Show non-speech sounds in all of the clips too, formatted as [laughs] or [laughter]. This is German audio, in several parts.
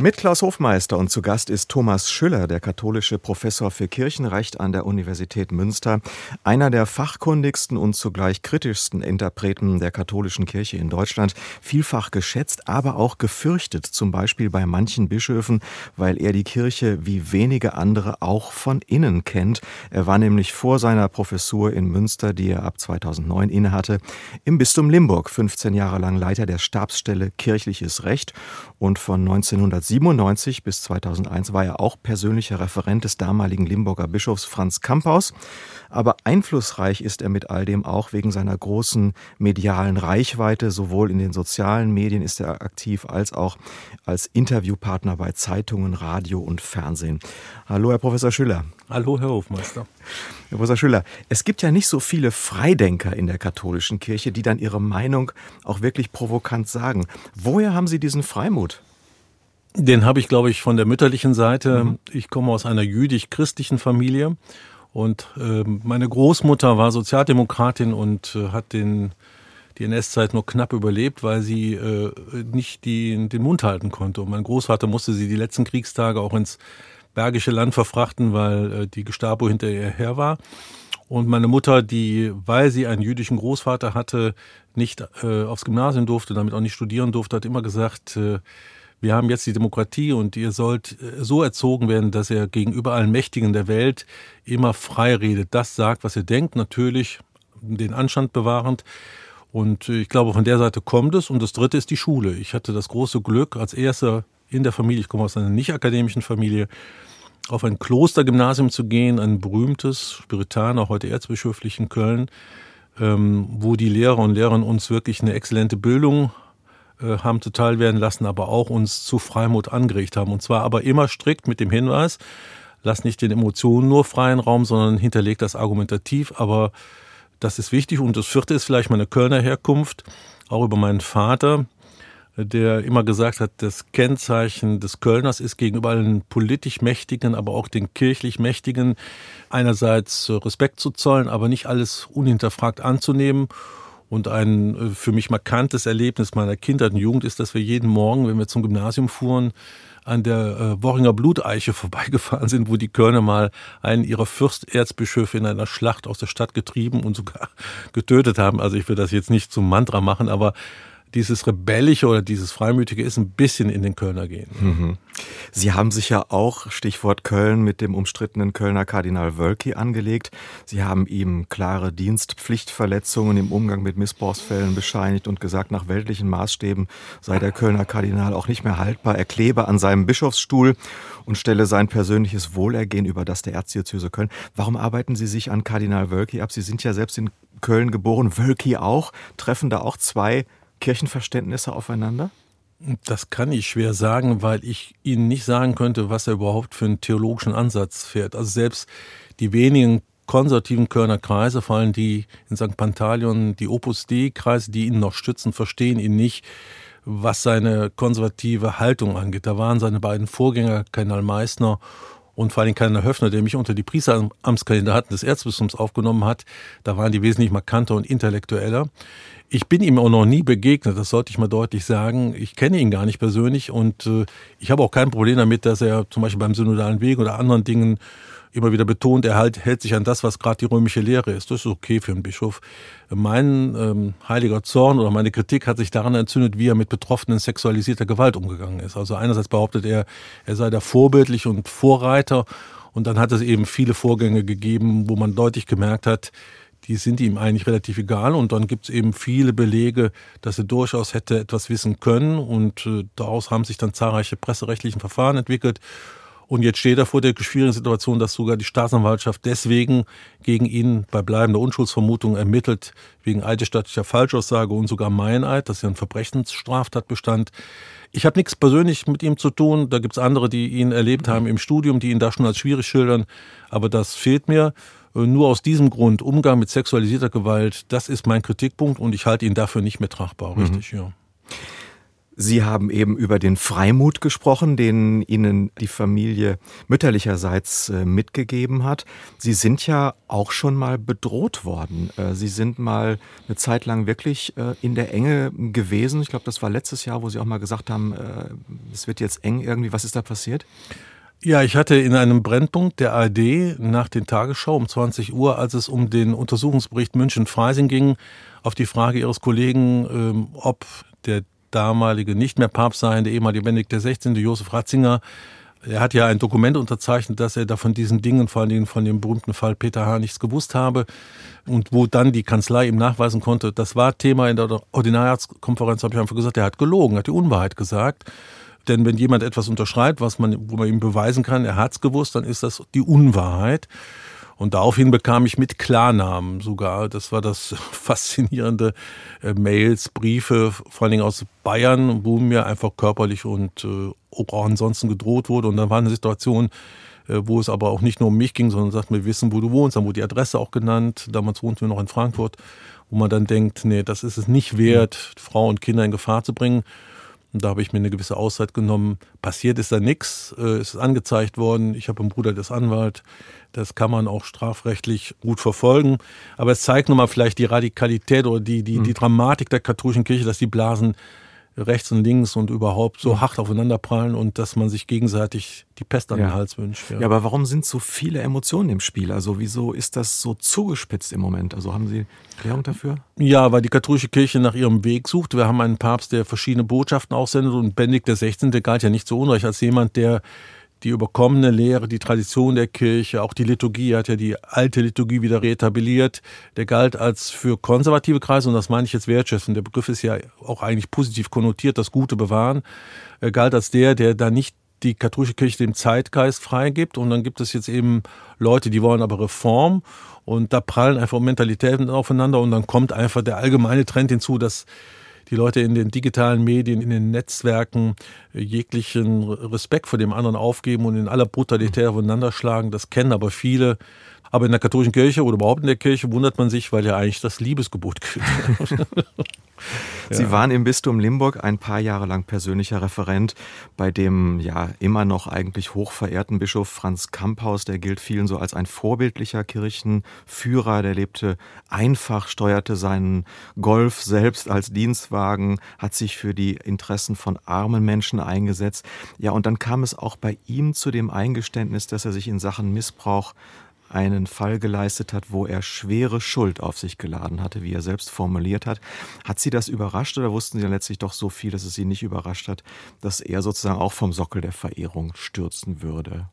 mit Klaus Hofmeister und zu Gast ist Thomas Schüller, der katholische Professor für Kirchenrecht an der Universität Münster, einer der fachkundigsten und zugleich kritischsten Interpreten der katholischen Kirche in Deutschland, vielfach geschätzt, aber auch gefürchtet, zum Beispiel bei manchen Bischöfen, weil er die Kirche wie wenige andere auch von innen kennt. Er war nämlich vor seiner Professur in Münster, die er ab 2009 innehatte, im Bistum Limburg 15 Jahre lang Leiter der Stabsstelle Kirchliches Recht und von 1900 1997 bis 2001 war er auch persönlicher Referent des damaligen Limburger Bischofs Franz Kamphaus. Aber einflussreich ist er mit all dem auch wegen seiner großen medialen Reichweite. Sowohl in den sozialen Medien ist er aktiv als auch als Interviewpartner bei Zeitungen, Radio und Fernsehen. Hallo, Herr Professor Schüller. Hallo, Herr Hofmeister. Herr Professor Schüller, es gibt ja nicht so viele Freidenker in der katholischen Kirche, die dann ihre Meinung auch wirklich provokant sagen. Woher haben Sie diesen Freimut? Den habe ich, glaube ich, von der mütterlichen Seite. Mhm. Ich komme aus einer jüdisch-christlichen Familie und äh, meine Großmutter war Sozialdemokratin und äh, hat den die NS-Zeit nur knapp überlebt, weil sie äh, nicht die, den Mund halten konnte. Und mein Großvater musste sie die letzten Kriegstage auch ins Bergische Land verfrachten, weil äh, die Gestapo hinter ihr her war. Und meine Mutter, die, weil sie einen jüdischen Großvater hatte, nicht äh, aufs Gymnasium durfte, damit auch nicht studieren durfte, hat immer gesagt, äh, wir haben jetzt die Demokratie und ihr sollt äh, so erzogen werden, dass ihr gegenüber allen Mächtigen der Welt immer frei redet, das sagt, was ihr denkt, natürlich den Anstand bewahrend. Und äh, ich glaube, von der Seite kommt es. Und das Dritte ist die Schule. Ich hatte das große Glück, als erster in der Familie, ich komme aus einer nicht akademischen Familie, auf ein Klostergymnasium zu gehen, ein berühmtes Spiritaner, heute erzbischöflich in Köln, ähm, wo die Lehrer und Lehrerinnen uns wirklich eine exzellente Bildung haben zuteil werden lassen, aber auch uns zu Freimut angeregt haben. Und zwar aber immer strikt mit dem Hinweis, lass nicht den Emotionen nur freien Raum, sondern hinterleg das argumentativ. Aber das ist wichtig. Und das vierte ist vielleicht meine Kölner Herkunft, auch über meinen Vater, der immer gesagt hat, das Kennzeichen des Kölners ist gegenüber allen politisch Mächtigen, aber auch den kirchlich Mächtigen einerseits Respekt zu zollen, aber nicht alles unhinterfragt anzunehmen und ein äh, für mich markantes Erlebnis meiner Kindheit und Jugend ist, dass wir jeden Morgen, wenn wir zum Gymnasium fuhren, an der äh, Worringer Bluteiche [laughs] vorbeigefahren sind, wo die Kölner mal einen ihrer Fürsterzbischöfe in einer Schlacht aus der Stadt getrieben und sogar [laughs] getötet haben. Also ich will das jetzt nicht zum Mantra machen, aber dieses Rebellische oder dieses Freimütige ist ein bisschen in den Kölner gehen. Mhm. Sie haben sich ja auch, Stichwort Köln, mit dem umstrittenen Kölner Kardinal Wölki angelegt. Sie haben ihm klare Dienstpflichtverletzungen im Umgang mit Missbrauchsfällen bescheinigt und gesagt, nach weltlichen Maßstäben sei der Kölner Kardinal auch nicht mehr haltbar. Er klebe an seinem Bischofsstuhl und stelle sein persönliches Wohlergehen über das der Erzdiözese Köln. Warum arbeiten Sie sich an Kardinal Wölki ab? Sie sind ja selbst in Köln geboren, Wölki auch. Treffen da auch zwei Kirchenverständnisse aufeinander? Das kann ich schwer sagen, weil ich Ihnen nicht sagen könnte, was er überhaupt für einen theologischen Ansatz fährt. Also selbst die wenigen konservativen Kölner Kreise, vor allem die in St. Pantaleon, die Opus Dei-Kreise, die ihn noch stützen, verstehen ihn nicht, was seine konservative Haltung angeht. Da waren seine beiden Vorgänger, Kardinal Meissner und vor allem Kardinal Höfner, der mich unter die Priesteramtskandidaten des Erzbistums aufgenommen hat, da waren die wesentlich markanter und intellektueller. Ich bin ihm auch noch nie begegnet, das sollte ich mal deutlich sagen. Ich kenne ihn gar nicht persönlich und äh, ich habe auch kein Problem damit, dass er zum Beispiel beim synodalen Weg oder anderen Dingen immer wieder betont, er halt, hält sich an das, was gerade die römische Lehre ist. Das ist okay für einen Bischof. Mein ähm, heiliger Zorn oder meine Kritik hat sich daran entzündet, wie er mit Betroffenen sexualisierter Gewalt umgegangen ist. Also einerseits behauptet er, er sei da vorbildlich und Vorreiter und dann hat es eben viele Vorgänge gegeben, wo man deutlich gemerkt hat, die sind ihm eigentlich relativ egal. Und dann gibt es eben viele Belege, dass er durchaus hätte etwas wissen können. Und äh, daraus haben sich dann zahlreiche presserechtliche Verfahren entwickelt. Und jetzt steht er vor der schwierigen Situation, dass sogar die Staatsanwaltschaft deswegen gegen ihn bei bleibender Unschuldsvermutung ermittelt, wegen eidesstattlicher Falschaussage und sogar Meineid, das ist ja ein Verbrechensstraftatbestand. Ich habe nichts persönlich mit ihm zu tun. Da gibt es andere, die ihn erlebt haben im Studium, die ihn da schon als schwierig schildern. Aber das fehlt mir. Äh, nur aus diesem Grund, Umgang mit sexualisierter Gewalt, das ist mein Kritikpunkt und ich halte ihn dafür nicht mehr tragbar, mhm. richtig, mhm. ja. Sie haben eben über den Freimut gesprochen, den Ihnen die Familie mütterlicherseits äh, mitgegeben hat. Sie sind ja auch schon mal bedroht worden. Äh, Sie sind mal eine Zeit lang wirklich äh, in der Enge gewesen. Ich glaube, das war letztes Jahr, wo Sie auch mal gesagt haben, es wird jetzt eng irgendwie. Was ist da passiert? Ja, ich hatte in einem Brennpunkt der ARD nach den Tagesschau um 20 Uhr, als es um den Untersuchungsbericht München-Freising ging, auf die Frage Ihres Kollegen, ähm, ob der damalige nicht mehr Papst sein, der ehemalige Benedikt XVI., Josef Ratzinger, er hat ja ein Dokument unterzeichnet, dass er da von diesen Dingen, vor allen Dingen von dem berühmten Fall Peter H. nichts gewusst habe und wo dann die Kanzlei ihm nachweisen konnte, das war Thema in der Ordinariatskonferenz, habe ich einfach gesagt, er hat gelogen, hat die Unwahrheit gesagt. Denn wenn jemand etwas unterschreibt, was man, wo man ihm beweisen kann, er hat's gewusst, dann ist das die Unwahrheit. Und daraufhin bekam ich mit Klarnamen sogar, das war das [laughs] faszinierende, äh, Mails, Briefe, vor allen Dingen aus Bayern, wo mir einfach körperlich und äh, auch ansonsten gedroht wurde. Und dann war eine Situation, äh, wo es aber auch nicht nur um mich ging, sondern sagt, wir wissen, wo du wohnst. Dann wurde die Adresse auch genannt. Damals wohnten wir noch in Frankfurt, wo man dann denkt, nee, das ist es nicht wert, Frau und Kinder in Gefahr zu bringen. Und da habe ich mir eine gewisse Auszeit genommen. Passiert ist da nichts. Es ist angezeigt worden. Ich habe einen Bruder, der ist Anwalt. Das kann man auch strafrechtlich gut verfolgen. Aber es zeigt nochmal vielleicht die Radikalität oder die, die, die hm. Dramatik der katholischen Kirche, dass die Blasen rechts und links und überhaupt so hm. hart aufeinanderprallen und dass man sich gegenseitig die Pest an den Hals wünscht. Ja. ja. aber warum sind so viele Emotionen im Spiel? Also wieso ist das so zugespitzt im Moment? Also haben Sie Erklärung dafür? Ja, weil die katholische Kirche nach ihrem Weg sucht. Wir haben einen Papst, der verschiedene Botschaften aussendet und Benedikt XVI. galt ja nicht so unrecht als jemand, der die überkommene Lehre, die Tradition der Kirche, auch die Liturgie, hat ja die alte Liturgie wieder reetabliert. Der galt als für konservative Kreise, und das meine ich jetzt wertschätzend, der Begriff ist ja auch eigentlich positiv konnotiert, das Gute bewahren, er galt als der, der da nicht die katholische Kirche dem Zeitgeist freigibt. Und dann gibt es jetzt eben Leute, die wollen aber Reform. Und da prallen einfach Mentalitäten aufeinander. Und dann kommt einfach der allgemeine Trend hinzu, dass die Leute in den digitalen Medien, in den Netzwerken äh, jeglichen Respekt vor dem anderen aufgeben und in aller Brutalität aufeinander schlagen. Das kennen aber viele. Aber in der katholischen Kirche oder überhaupt in der Kirche wundert man sich, weil ja eigentlich das Liebesgebot gilt. [laughs] Sie ja. waren im Bistum Limburg ein paar Jahre lang persönlicher Referent bei dem ja immer noch eigentlich hochverehrten Bischof Franz Kamphaus. Der gilt vielen so als ein vorbildlicher Kirchenführer. Der lebte einfach, steuerte seinen Golf selbst als Dienstwagen, hat sich für die Interessen von armen Menschen eingesetzt. Ja, und dann kam es auch bei ihm zu dem Eingeständnis, dass er sich in Sachen Missbrauch einen Fall geleistet hat, wo er schwere Schuld auf sich geladen hatte, wie er selbst formuliert hat. Hat Sie das überrascht oder wussten Sie dann letztlich doch so viel, dass es Sie nicht überrascht hat, dass er sozusagen auch vom Sockel der Verehrung stürzen würde?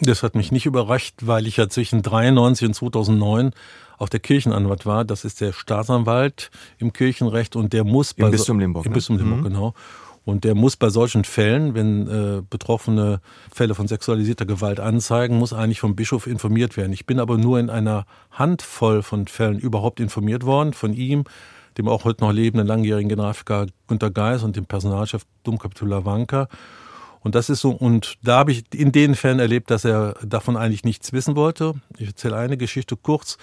Das hat mich nicht überrascht, weil ich ja zwischen 93 und 2009 auf der Kirchenanwalt war. Das ist der Staatsanwalt im Kirchenrecht und der muss Im Bistum Limburg. Im ne? Bistum Limburg, mhm. genau. Und der muss bei solchen Fällen, wenn äh, Betroffene Fälle von sexualisierter Gewalt anzeigen, muss eigentlich vom Bischof informiert werden. Ich bin aber nur in einer Handvoll von Fällen überhaupt informiert worden, von ihm, dem auch heute noch lebenden langjährigen Generalvikar Günter Geis und dem Personalchef Domkapitular Wanka. Und das ist so, und da habe ich in den Fällen erlebt, dass er davon eigentlich nichts wissen wollte. Ich erzähle eine Geschichte kurz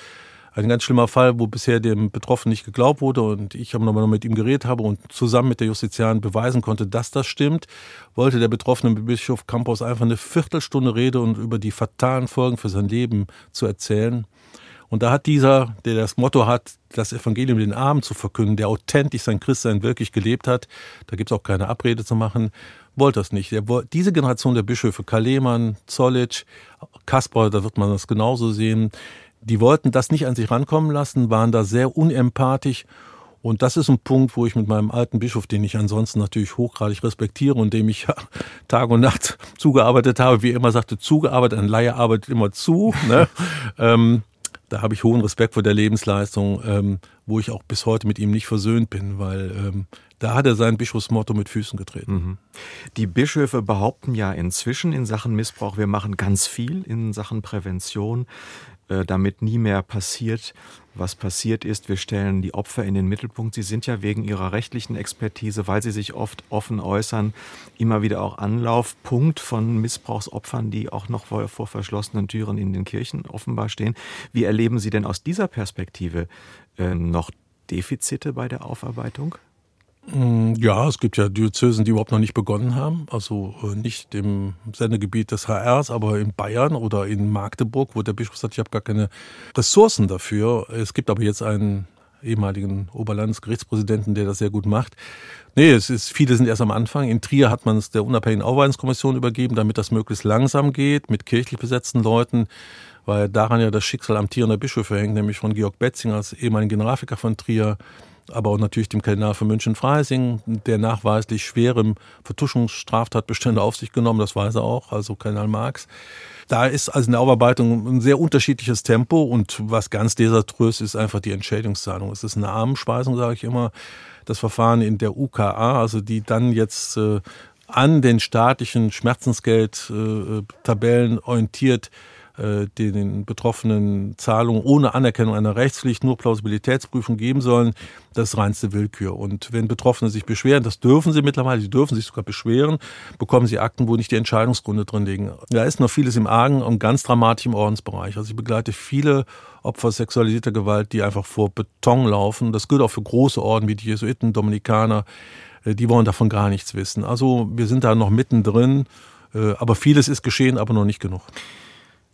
ein ganz schlimmer Fall, wo bisher dem Betroffenen nicht geglaubt wurde und ich aber nochmal mit ihm geredet habe und zusammen mit der Justiziarin beweisen konnte, dass das stimmt, wollte der betroffene Bischof Campos einfach eine Viertelstunde Rede und über die fatalen Folgen für sein Leben zu erzählen. Und da hat dieser, der das Motto hat, das Evangelium den Armen zu verkünden, der authentisch sein Christsein wirklich gelebt hat, da gibt's auch keine Abrede zu machen, wollte das nicht. Der, diese Generation der Bischöfe, Kalemann, Zollitsch, Kaspar, da wird man das genauso sehen, die wollten das nicht an sich rankommen lassen, waren da sehr unempathisch. Und das ist ein Punkt, wo ich mit meinem alten Bischof, den ich ansonsten natürlich hochgradig respektiere und dem ich [laughs] Tag und Nacht zugearbeitet habe, wie er immer sagte, zugearbeitet, ein Laie arbeitet immer zu. Ne? [laughs] ähm, da habe ich hohen Respekt vor der Lebensleistung, ähm, wo ich auch bis heute mit ihm nicht versöhnt bin, weil ähm, da hat er sein Bischofsmotto mit Füßen getreten. Mhm. Die Bischöfe behaupten ja inzwischen in Sachen Missbrauch, wir machen ganz viel in Sachen Prävention. Äh, damit nie mehr passiert, was passiert ist. Wir stellen die Opfer in den Mittelpunkt. Sie sind ja wegen ihrer rechtlichen Expertise, weil sie sich oft offen äußern, immer wieder auch Anlaufpunkt von Missbrauchsopfern, die auch noch vor, vor verschlossenen Türen in den Kirchen offenbar stehen. Wie erleben Sie denn aus dieser Perspektive äh, noch Defizite bei der Aufarbeitung? Mm, ja, es gibt ja Diözesen, die überhaupt noch nicht begonnen haben. Also äh, nicht im Sendegebiet des HRs, aber in Bayern oder in Magdeburg, wo der Bischof sagt, ich habe gar keine Ressourcen dafür. Es gibt aber jetzt einen ehemaligen Oberlandesgerichtspräsidenten, der das sehr gut macht. Nee, es ist, viele sind erst am Anfang. In Trier hat man es der unabhängigen Aufweisungskommission übergeben, damit das möglichst langsam geht, mit kirchlich besetzten Leuten, weil daran ja das Schicksal amtierender Bischöfe hängt, nämlich von Georg Betzinger als ehemaligen Generalvikar von Trier, aber auch natürlich dem Kardinal von München-Freising, der nachweislich schwere Vertuschungsstraftatbestände auf sich genommen, das weiß er auch, also Kardinal Marx. Da ist also in der Aufarbeitung ein sehr unterschiedliches Tempo und was ganz desaströs ist, einfach die Entschädigungszahlung. Es ist eine Armenspeisung, sage ich immer. Das Verfahren in der UKA, also die dann jetzt äh, an den staatlichen Schmerzensgeldtabellen äh, orientiert den Betroffenen Zahlungen ohne Anerkennung einer Rechtspflicht nur Plausibilitätsprüfung geben sollen, das ist reinste Willkür. Und wenn Betroffene sich beschweren, das dürfen sie mittlerweile, sie dürfen sich sogar beschweren, bekommen sie Akten, wo nicht die Entscheidungsgründe drin liegen. Da ist noch vieles im Argen und ganz dramatisch im Ordensbereich. Also ich begleite viele Opfer sexualisierter Gewalt, die einfach vor Beton laufen. Das gilt auch für große Orden wie die Jesuiten, Dominikaner. Äh, die wollen davon gar nichts wissen. Also wir sind da noch mittendrin. Äh, aber vieles ist geschehen, aber noch nicht genug.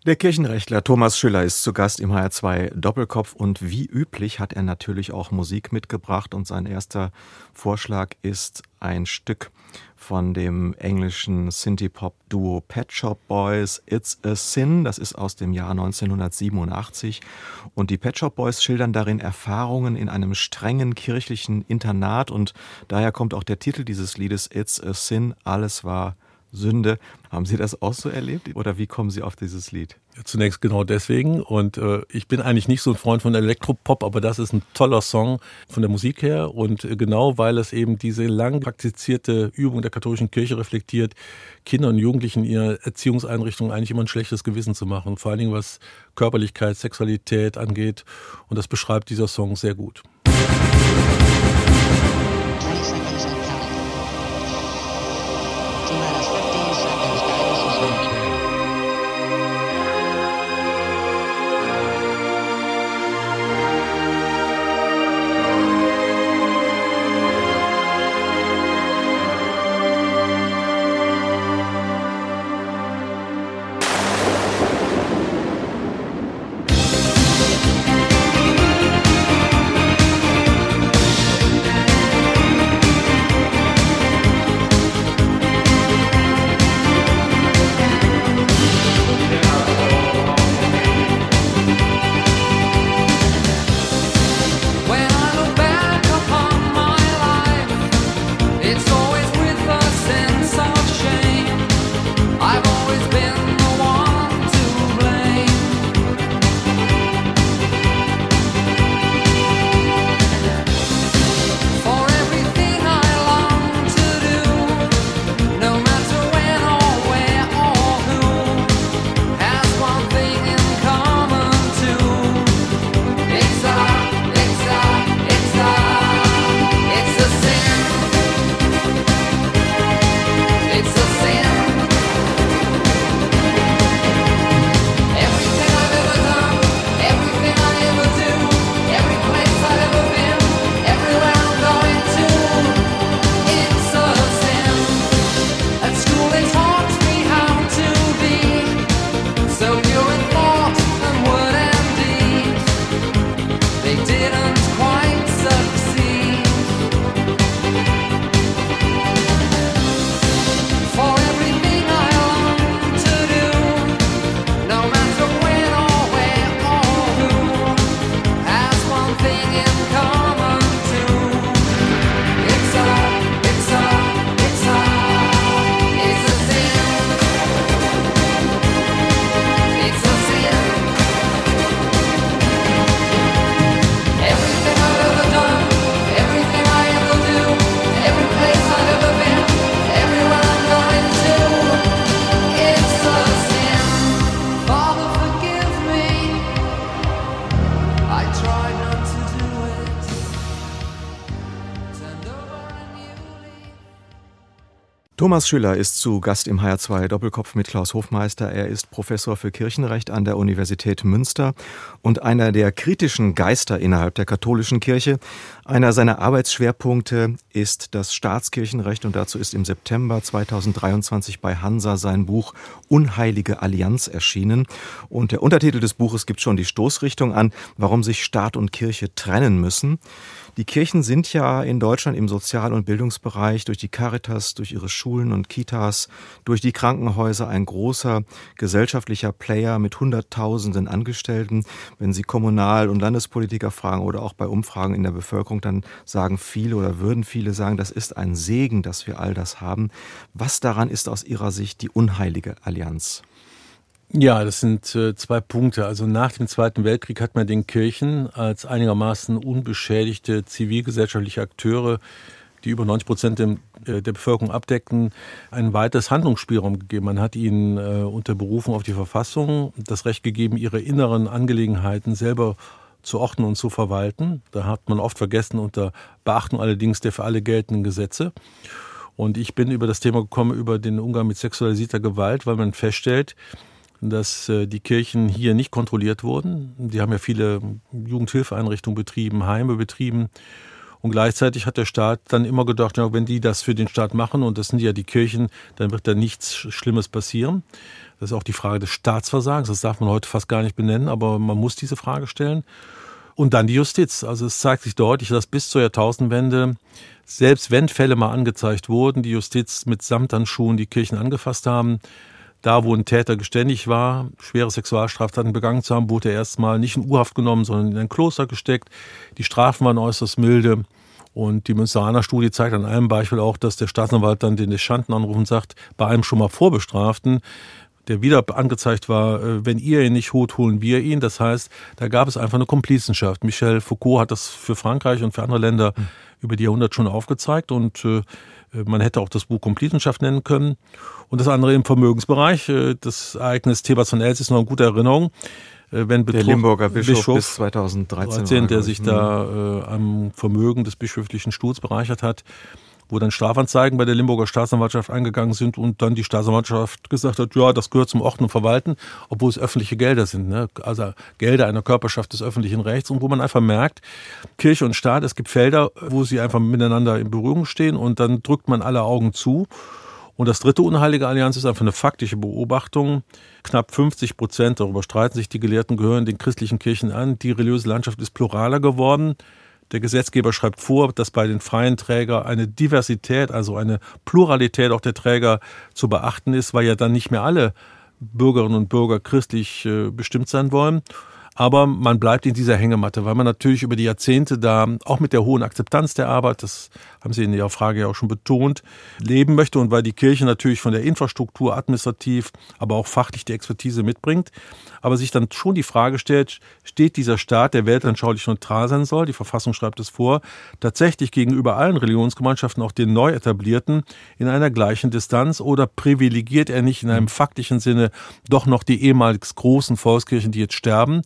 Der Kirchenrechtler Thomas Schüller ist zu Gast im HR2 Doppelkopf und wie üblich hat er natürlich auch Musik mitgebracht und sein erster Vorschlag ist ein Stück von dem englischen Synthie-Pop-Duo Pet Shop Boys It's a Sin, das ist aus dem Jahr 1987 und die Pet Shop Boys schildern darin Erfahrungen in einem strengen kirchlichen Internat und daher kommt auch der Titel dieses Liedes It's a Sin, alles war Sünde. Haben Sie das auch so erlebt oder wie kommen Sie auf dieses Lied? Ja, zunächst genau deswegen und äh, ich bin eigentlich nicht so ein Freund von Elektropop, aber das ist ein toller Song von der Musik her und äh, genau weil es eben diese lang praktizierte Übung der katholischen Kirche reflektiert, Kinder und Jugendlichen in ihrer Erziehungseinrichtung eigentlich immer ein schlechtes Gewissen zu machen, vor allen Dingen was Körperlichkeit, Sexualität angeht und das beschreibt dieser Song sehr gut. Thomas Schüller ist zu Gast im HR2 Doppelkopf mit Klaus Hofmeister. Er ist Professor für Kirchenrecht an der Universität Münster und einer der kritischen Geister innerhalb der katholischen Kirche. Einer seiner Arbeitsschwerpunkte ist das Staatskirchenrecht und dazu ist im September 2023 bei Hansa sein Buch Unheilige Allianz erschienen. Und der Untertitel des Buches gibt schon die Stoßrichtung an, warum sich Staat und Kirche trennen müssen. Die Kirchen sind ja in Deutschland im Sozial- und Bildungsbereich durch die Caritas, durch ihre Schulen und Kitas, durch die Krankenhäuser ein großer gesellschaftlicher Player mit Hunderttausenden Angestellten. Wenn Sie Kommunal- und Landespolitiker fragen oder auch bei Umfragen in der Bevölkerung, dann sagen viele oder würden viele sagen, das ist ein Segen, dass wir all das haben. Was daran ist aus Ihrer Sicht die unheilige Allianz? Ja, das sind äh, zwei Punkte. Also nach dem Zweiten Weltkrieg hat man den Kirchen als einigermaßen unbeschädigte zivilgesellschaftliche Akteure, die über 90 Prozent äh, der Bevölkerung abdeckten, ein weiteres Handlungsspielraum gegeben. Man hat ihnen äh, unter Berufung auf die Verfassung das Recht gegeben, ihre inneren Angelegenheiten selber zu ordnen und zu verwalten. Da hat man oft vergessen, unter Beachtung allerdings der für alle geltenden Gesetze. Und ich bin über das Thema gekommen, über den Umgang mit sexualisierter Gewalt, weil man feststellt, dass äh, die Kirchen hier nicht kontrolliert wurden. Die haben ja viele Jugendhilfeeinrichtungen betrieben, Heime betrieben. Und gleichzeitig hat der Staat dann immer gedacht, ja, wenn die das für den Staat machen, und das sind ja die Kirchen, dann wird da nichts Schlimmes passieren. Das ist auch die Frage des Staatsversagens. Das darf man heute fast gar nicht benennen, aber man muss diese Frage stellen. Und dann die Justiz. Also es zeigt sich deutlich, dass bis zur Jahrtausendwende, selbst wenn Fälle mal angezeigt wurden, die Justiz mit Samthandschuhen die Kirchen angefasst haben, da, wo ein Täter geständig war, schwere Sexualstraftaten begangen zu haben, wurde er erstmal nicht in Urhaft genommen, sondern in ein Kloster gesteckt. Die Strafen waren äußerst milde. Und die Münsteraner Studie zeigt an einem Beispiel auch, dass der Staatsanwalt dann den Deschanten anruft und sagt, bei einem schon mal Vorbestraften, der wieder angezeigt war, äh, wenn ihr ihn nicht holt, holen wir ihn. Das heißt, da gab es einfach eine Komplizenschaft. Michel Foucault hat das für Frankreich und für andere Länder mhm. über die Jahrhunderte schon aufgezeigt und äh, man hätte auch das Buch Komplizenschaft nennen können. Und das andere im Vermögensbereich. Äh, das Ereignis Thebats von Els ist noch eine gute Erinnerung. Wenn Betrug, der Limburger Bischof, Bischof bis 2013, 13, der sich da äh, am Vermögen des bischöflichen Stuhls bereichert hat, wo dann Strafanzeigen bei der Limburger Staatsanwaltschaft eingegangen sind und dann die Staatsanwaltschaft gesagt hat, ja, das gehört zum Ordnen und Verwalten, obwohl es öffentliche Gelder sind, ne? also Gelder einer Körperschaft des öffentlichen Rechts und wo man einfach merkt, Kirche und Staat, es gibt Felder, wo sie einfach miteinander in Berührung stehen und dann drückt man alle Augen zu. Und das dritte Unheilige Allianz ist einfach eine faktische Beobachtung. Knapp 50 Prozent, darüber streiten sich die Gelehrten, gehören den christlichen Kirchen an. Die religiöse Landschaft ist pluraler geworden. Der Gesetzgeber schreibt vor, dass bei den freien Trägern eine Diversität, also eine Pluralität auch der Träger zu beachten ist, weil ja dann nicht mehr alle Bürgerinnen und Bürger christlich äh, bestimmt sein wollen. Aber man bleibt in dieser Hängematte, weil man natürlich über die Jahrzehnte da auch mit der hohen Akzeptanz der Arbeit, das haben Sie in Ihrer Frage ja auch schon betont, leben möchte und weil die Kirche natürlich von der Infrastruktur administrativ, aber auch fachlich die Expertise mitbringt, aber sich dann schon die Frage stellt, steht dieser Staat, der weltanschaulich neutral sein soll, die Verfassung schreibt es vor, tatsächlich gegenüber allen Religionsgemeinschaften, auch den neu etablierten, in einer gleichen Distanz oder privilegiert er nicht in einem faktischen Sinne doch noch die ehemals großen Volkskirchen, die jetzt sterben?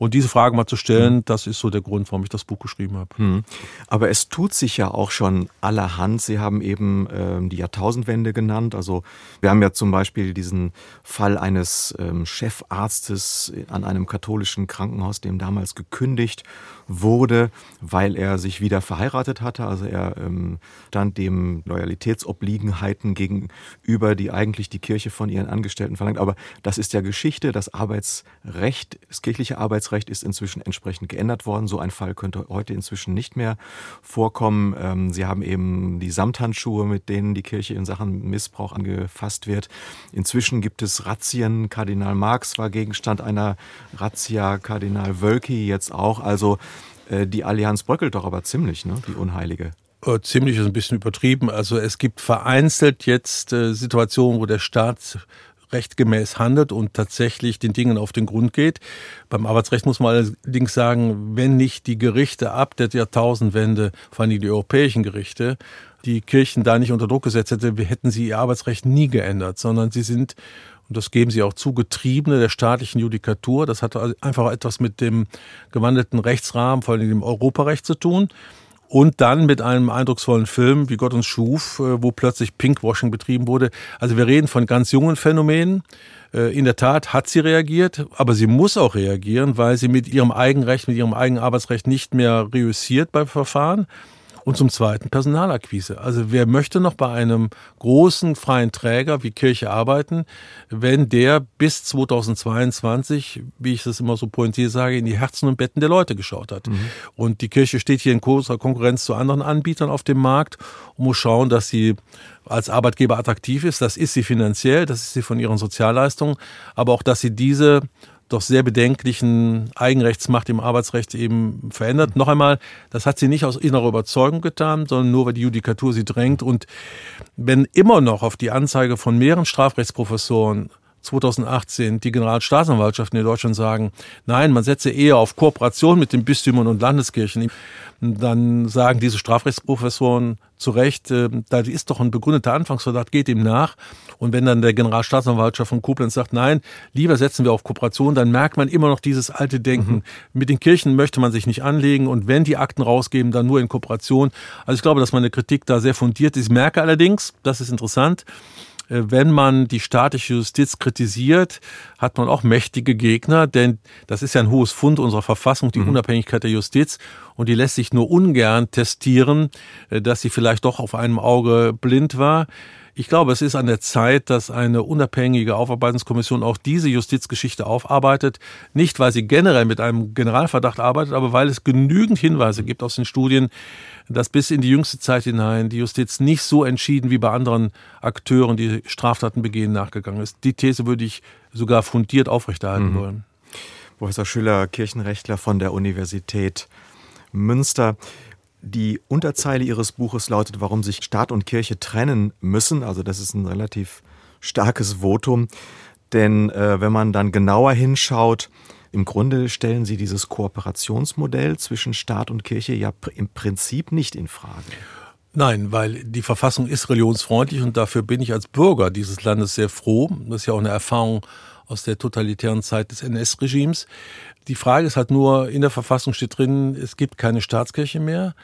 Und diese Frage mal zu stellen, mhm. das ist so der Grund, warum ich das Buch geschrieben habe. Mhm. Aber es tut sich ja auch schon allerhand. Sie haben eben ähm, die Jahrtausendwende genannt. Also wir haben ja zum Beispiel diesen Fall eines ähm, Chefarztes an einem katholischen Krankenhaus, dem damals gekündigt wurde, weil er sich wieder verheiratet hatte. Also er ähm, stand dem Loyalitätsobliegenheiten gegenüber, die eigentlich die Kirche von ihren Angestellten verlangt. Aber das ist ja Geschichte. Das Arbeitsrecht, das kirchliche Arbeitsrecht ist inzwischen entsprechend geändert worden. So ein Fall könnte heute inzwischen nicht mehr vorkommen. Ähm, Sie haben eben die Samthandschuhe, mit denen die Kirche in Sachen Missbrauch angefasst wird. Inzwischen gibt es Razzien. Kardinal Marx war Gegenstand einer Razzia, Kardinal Wölki jetzt auch. Also äh, die Allianz bröckelt doch aber ziemlich, ne? die Unheilige. Äh, ziemlich ist ein bisschen übertrieben. Also es gibt vereinzelt jetzt äh, Situationen, wo der Staat rechtgemäß handelt und tatsächlich den Dingen auf den Grund geht. Beim Arbeitsrecht muss man allerdings sagen, wenn nicht die Gerichte ab der Jahrtausendwende, vor allem die europäischen Gerichte, die Kirchen da nicht unter Druck gesetzt hätte, hätten sie ihr Arbeitsrecht nie geändert, sondern sie sind und das geben sie auch zu, Getriebene der staatlichen Judikatur. Das hat einfach etwas mit dem gewandelten Rechtsrahmen, vor allem dem Europarecht zu tun. Und dann mit einem eindrucksvollen Film wie Gott uns schuf, äh, wo plötzlich Pinkwashing betrieben wurde. Also wir reden von ganz jungen Phänomenen. Äh, in der Tat hat sie reagiert, aber sie muss auch reagieren, weil sie mit ihrem Eigenrecht, mit ihrem eigenen Arbeitsrecht nicht mehr reüssiert beim Verfahren. Und zum Zweiten Personalakquise. Also wer möchte noch bei einem großen freien Träger wie Kirche arbeiten, wenn der bis 2022, wie ich das immer so pointiert sage, in die Herzen und Betten der Leute geschaut hat. Mhm. Und die Kirche steht hier in großer Konkurrenz zu anderen Anbietern auf dem Markt und muss schauen, dass sie als Arbeitgeber attraktiv ist. Das ist sie finanziell, das ist sie von ihren Sozialleistungen, aber auch, dass sie diese doch sehr bedenklichen Eigenrechtsmacht im Arbeitsrecht eben verändert. Noch einmal, das hat sie nicht aus innerer Überzeugung getan, sondern nur, weil die Judikatur sie drängt. Und wenn immer noch auf die Anzeige von mehreren Strafrechtsprofessoren 2018 die Generalstaatsanwaltschaften in Deutschland sagen, nein, man setze eher auf Kooperation mit den Bistümern und Landeskirchen, dann sagen diese Strafrechtsprofessoren zu Recht, äh, da ist doch ein begründeter Anfangsverdacht, geht ihm nach. Und wenn dann der Generalstaatsanwaltschaft von Koblenz sagt, nein, lieber setzen wir auf Kooperation, dann merkt man immer noch dieses alte Denken. Mhm. Mit den Kirchen möchte man sich nicht anlegen und wenn die Akten rausgeben, dann nur in Kooperation. Also ich glaube, dass meine Kritik da sehr fundiert ist. Ich merke allerdings, das ist interessant, wenn man die staatliche Justiz kritisiert, hat man auch mächtige Gegner, denn das ist ja ein hohes Fund unserer Verfassung, die mhm. Unabhängigkeit der Justiz. Und die lässt sich nur ungern testieren, äh, dass sie vielleicht doch auf einem Auge blind war. Ich glaube, es ist an der Zeit, dass eine unabhängige Aufarbeitungskommission auch diese Justizgeschichte aufarbeitet. Nicht, weil sie generell mit einem Generalverdacht arbeitet, aber weil es genügend Hinweise gibt aus den Studien, dass bis in die jüngste Zeit hinein die Justiz nicht so entschieden wie bei anderen Akteuren, die Straftaten begehen, nachgegangen ist. Die These würde ich sogar fundiert aufrechterhalten mhm. wollen. Professor Schüller, Kirchenrechtler von der Universität Münster. Die Unterzeile Ihres Buches lautet, warum sich Staat und Kirche trennen müssen. Also das ist ein relativ starkes Votum. Denn äh, wenn man dann genauer hinschaut, im Grunde stellen Sie dieses Kooperationsmodell zwischen Staat und Kirche ja im Prinzip nicht in Frage. Nein, weil die Verfassung ist religionsfreundlich und dafür bin ich als Bürger dieses Landes sehr froh. Das ist ja auch eine Erfahrung aus der totalitären Zeit des NS-Regimes. Die Frage ist halt nur, in der Verfassung steht drin, es gibt keine Staatskirche mehr.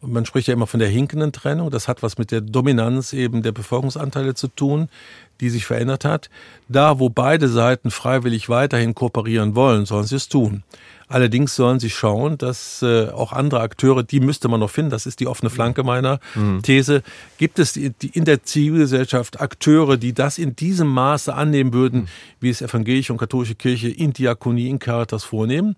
Und man spricht ja immer von der hinkenden Trennung. Das hat was mit der Dominanz eben der Bevölkerungsanteile zu tun, die sich verändert hat. Da, wo beide Seiten freiwillig weiterhin kooperieren wollen, sollen sie es tun. Allerdings sollen sie schauen, dass äh, auch andere Akteure, die müsste man noch finden, das ist die offene Flanke meiner mhm. These, gibt es die, die, in der Zivilgesellschaft Akteure, die das in diesem Maße annehmen würden, mhm. wie es evangelische und katholische Kirche in Diakonie, in Caritas vornehmen.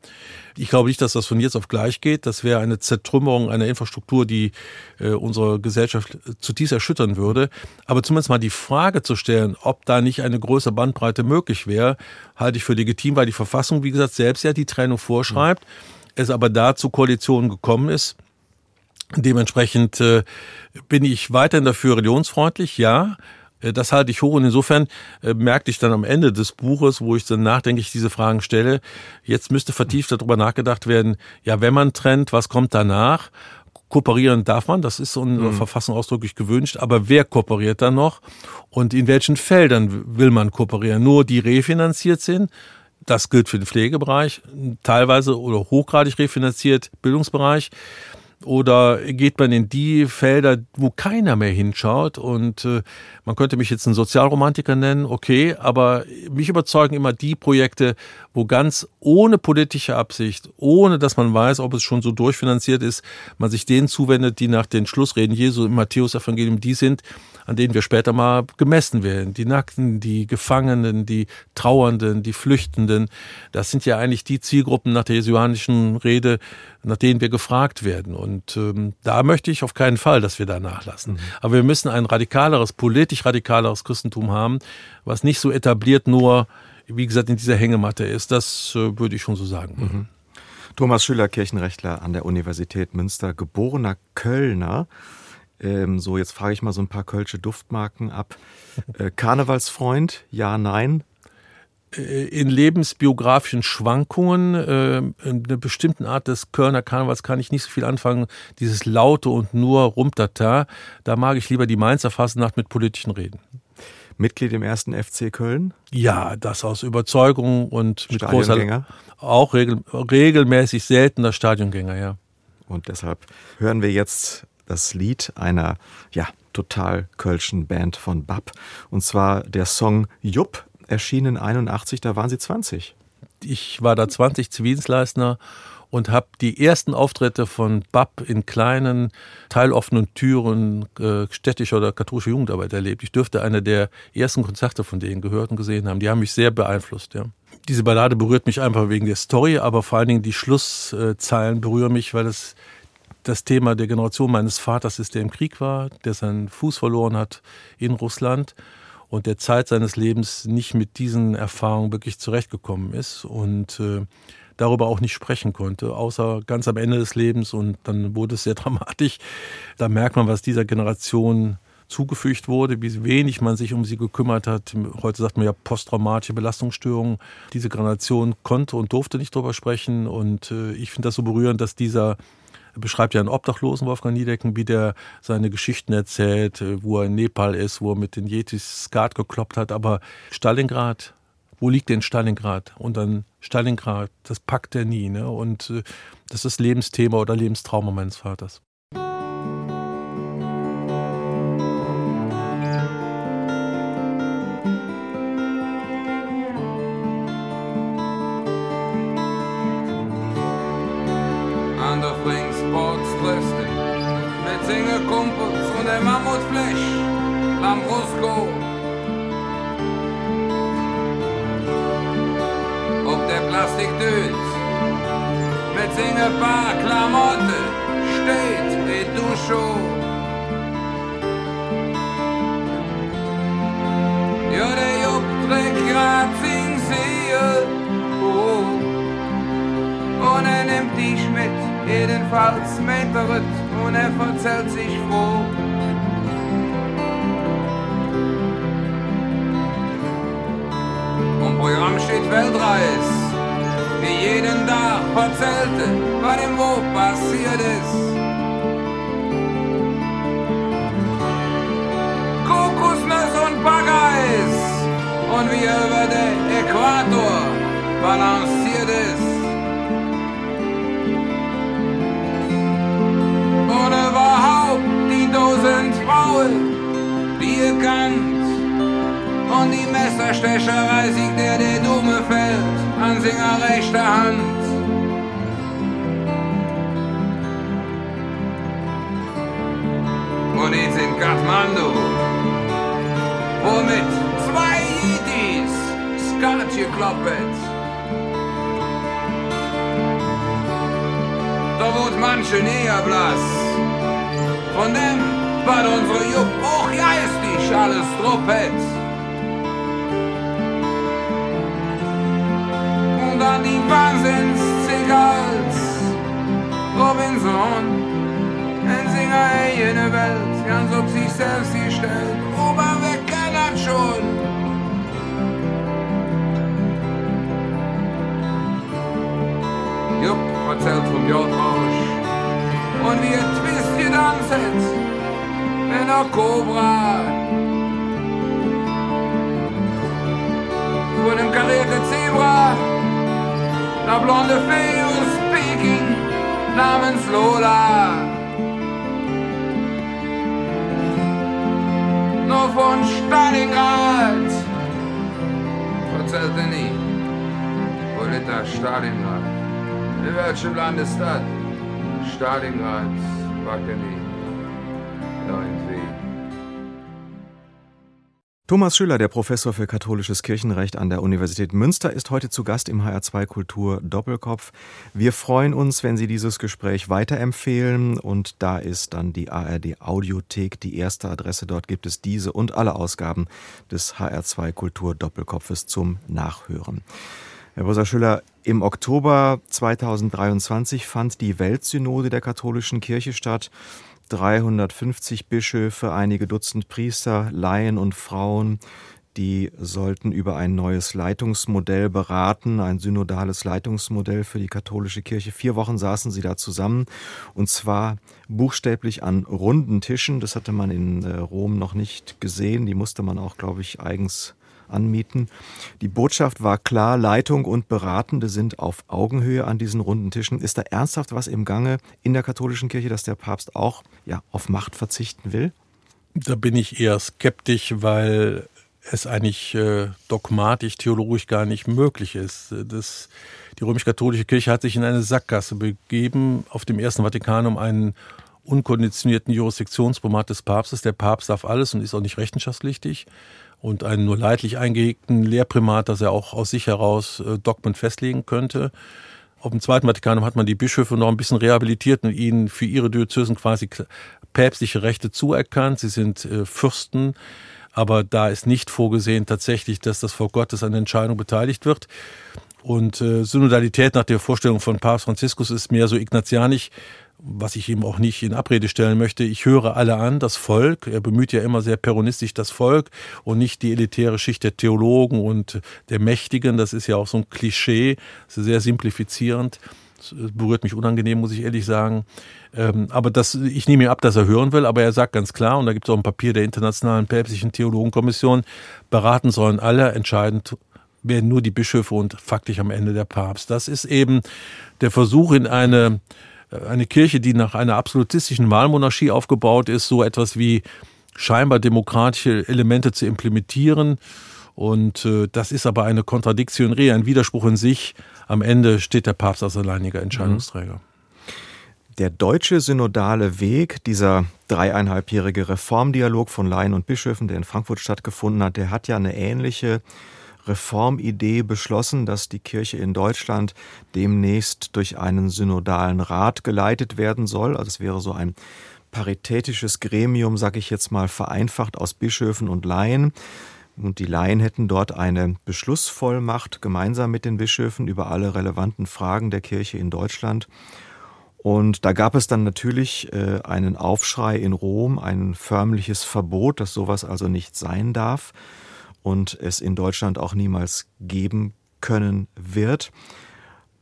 Ich glaube nicht, dass das von jetzt auf gleich geht. Das wäre eine Zertrümmerung einer Infrastruktur, die äh, unsere Gesellschaft zutiefst erschüttern würde. Aber zumindest mal die Frage zu stellen, ob da nicht eine größere Bandbreite möglich wäre, halte ich für legitim, weil die Verfassung, wie gesagt, selbst ja die Trennung vorschreibt, es aber da zu Koalitionen gekommen ist. Dementsprechend äh, bin ich weiterhin dafür religionsfreundlich, ja. Äh, das halte ich hoch und insofern äh, merkte ich dann am Ende des Buches, wo ich dann nachdenklich diese Fragen stelle, jetzt müsste vertieft darüber nachgedacht werden, ja, wenn man trennt, was kommt danach? Kooperieren darf man, das ist so in der mhm. Verfassung ausdrücklich gewünscht, aber wer kooperiert dann noch und in welchen Feldern will man kooperieren? Nur die refinanziert sind, das gilt für den Pflegebereich, teilweise oder hochgradig refinanziert Bildungsbereich oder geht man in die Felder, wo keiner mehr hinschaut? Und äh, man könnte mich jetzt einen Sozialromantiker nennen, okay, aber mich überzeugen immer die Projekte, wo ganz ohne politische Absicht, ohne dass man weiß, ob es schon so durchfinanziert ist, man sich denen zuwendet, die nach den Schlussreden Jesu im Matthäus-Evangelium die sind, an denen wir später mal gemessen werden. Die Nackten, die Gefangenen, die Trauernden, die Flüchtenden. Das sind ja eigentlich die Zielgruppen nach der jesuanischen Rede, nach denen wir gefragt werden. Und ähm, da möchte ich auf keinen Fall, dass wir da nachlassen. Mhm. Aber wir müssen ein radikaleres, politisch radikaleres Christentum haben, was nicht so etabliert nur, wie gesagt, in dieser Hängematte ist. Das äh, würde ich schon so sagen. Mhm. Thomas Schüller, Kirchenrechtler an der Universität Münster, geborener Kölner. Ähm, so, jetzt frage ich mal so ein paar kölsche Duftmarken ab. [laughs] Äh, Karnevalsfreund, ja, nein? Äh, in lebensbiografischen Schwankungen, äh, in einer bestimmten Art des Kölner Karnevals kann ich nicht so viel anfangen. Dieses Laute und nur Rumtata, da mag ich lieber die Mainzer Fastnacht mit politischen Reden. Mitglied im ersten FC Köln? Ja, das aus Überzeugung und mit großer, auch regel, regelmäßig seltener Stadiongänger, ja. Und deshalb hören wir jetzt das Lied einer, ja, total kölschen Band von Bab. Und zwar der Song Jupp, erschienen 81, da waren Sie 20. Ich war da 20 Zivildienstleister und habe die ersten Auftritte von BAP in kleinen, teiloffenen Türen äh, städtischer oder katholischer Jugendarbeit erlebt. Ich dürfte eine der ersten Konzerte von denen gehört und gesehen haben. Die haben mich sehr beeinflusst. Ja. Diese Ballade berührt mich einfach wegen der Story, aber vor allen Dingen die Schlusszeilen berühren mich, weil es das Thema der Generation meines Vaters ist, der im Krieg war, der seinen Fuß verloren hat in Russland und der Zeit seines Lebens nicht mit diesen Erfahrungen wirklich zurechtgekommen ist und äh, darüber auch nicht sprechen konnte, außer ganz am Ende des Lebens und dann wurde es sehr [laughs] dramatisch. Da merkt man, was dieser Generation zugefügt wurde, wie wenig man sich um sie gekümmert hat. Heute sagt man ja posttraumatische Belastungsstörungen. Diese Generation konnte und durfte nicht darüber sprechen und äh, ich finde das so berührend, dass dieser beschreibt ja einen Obdachlosen, Wolfgang Niedecken, wie der seine Geschichten erzählt, äh, wo er in Nepal ist, wo er mit den Yetis Skat gekloppt hat. Aber Stalingrad, wo liegt denn Stalingrad? Und dann Stalingrad, das packt er nie. Ne? Und äh, das ist Lebensthema oder Lebenstrauma meines Vaters. Kumpels und der Mammutfleisch, Lambrusco. Plastikdöd mit seinen paar Klamotten steht wie du schon. Ja, der Jupp trägt grad sin Seel, oh. Und er nimmt dich mit, jedenfalls mit der Ritt und er verzählt sich froh. Und Programm steht Weltreis, wie jeden Tag verzählte, was ihm wo passiert ist. Kokosnuss und Baggeis und wie er über den Äquator balanciert ist. tausend Frauen, die ihr kannt. Und die Messerstecherei siegt der, der Dumme fällt an Singer rechter Hand. Und jetzt in Kathmandu, wo mit zwei Yetis Skat gekloppt. Da wird manche näher blass von dem, was unsere Jupp auch geistig alles drauf jene Welt, ganz ob sich selbst gestellt, aber wer kann das schon? Jupp erzählt vom Jordrausch und wie er Twist gedanzt mit einer Cobra. Vor dem karierten Zebra, der blonde Fee aus Peking namens Lola. Von Stalingrad erzählte nie. Das Stalingrad? In welchem Land ist das? Stalingrad, Wackeli, irgendwie. Thomas Schüller, der Professor für katholisches Kirchenrecht an der Universität Münster, ist heute zu Gast im HR2 Kultur Doppelkopf. Wir freuen uns, wenn Sie dieses Gespräch weiterempfehlen und da ist dann die ARD Audiothek die erste Adresse. Dort gibt es diese und alle Ausgaben des HR2 Kultur Doppelkopfes zum Nachhören. Herr Professor Schüller, im Oktober 2023 fand die Weltsynode der katholischen Kirche statt. 350 Bischöfe, einige Dutzend Priester, Laien und Frauen, die sollten über ein neues Leitungsmodell beraten, ein synodales Leitungsmodell für die katholische Kirche. Vier Wochen saßen sie da zusammen und zwar buchstäblich an runden Tischen. Das hatte man in äh, Rom noch nicht gesehen. Die musste man auch, glaube ich, eigens anmieten. Die Botschaft war klar, Leitung und Beratende sind auf Augenhöhe an diesen runden Tischen. Ist da ernsthaft was im Gange in der katholischen Kirche, dass der Papst auch ja, auf Macht verzichten will? Da bin ich eher skeptisch, weil es eigentlich äh, dogmatisch, theologisch gar nicht möglich ist. Das, die römisch-katholische Kirche hat sich in eine Sackgasse begeben auf dem Ersten Vatikan um einen unkonditionierten Jurisdiktionsprimat des Papstes. Der Papst darf alles und ist auch nicht rechenschaftspflichtig. Und einen nur leidlich eingehegten Lehrprimat, dass er auch aus sich heraus äh, Dogmen festlegen könnte. Auf dem Zweiten Vatikanum hat man die Bischöfe noch ein bisschen rehabilitiert und ihnen für ihre Diözesen quasi päpstliche Rechte zuerkannt. Sie sind äh, Fürsten, aber da ist nicht vorgesehen tatsächlich, dass das vor Gottes an Entscheidung beteiligt wird. Und äh, Synodalität nach der Vorstellung von Papst Franziskus ist mehr so ignatianisch, was ich ihm auch nicht in Abrede stellen möchte. Ich höre alle an, das Volk. Er bemüht ja immer sehr peronistisch das Volk und nicht die elitäre Schicht der Theologen und der Mächtigen. Das ist ja auch so ein Klischee, sehr simplifizierend. Das berührt mich unangenehm, muss ich ehrlich sagen. Ähm, aber das, ich nehme ihm ab, dass er hören will, aber er sagt ganz klar, und da gibt es auch ein Papier der Internationalen Päpstlichen Theologenkommission, beraten sollen alle, entscheidend werden nur die Bischöfe und faktisch am Ende der Papst. Das ist eben der Versuch in eine, eine Kirche, die nach einer absolutistischen Wahlmonarchie aufgebaut ist, so etwas wie scheinbar demokratische Elemente zu implementieren. Und äh, das ist aber eine Kontradiktion ein Widerspruch in sich. Am Ende steht der Papst als alleiniger Entscheidungsträger. Der deutsche synodale Weg, dieser dreieinhalbjährige Reformdialog von Laien und Bischöfen, der in Frankfurt stattgefunden hat, der hat ja eine ähnliche Reformidee beschlossen, dass die Kirche in Deutschland demnächst durch einen synodalen Rat geleitet werden soll. Also es wäre so ein paritätisches Gremium, sage ich jetzt mal vereinfacht, aus Bischöfen und Laien. Und die Laien hätten dort eine Beschlussvollmacht gemeinsam mit den Bischöfen über alle relevanten Fragen der Kirche in Deutschland. Und da gab es dann natürlich äh, einen Aufschrei in Rom, ein förmliches Verbot, dass sowas also nicht sein darf und es in Deutschland auch niemals geben können wird.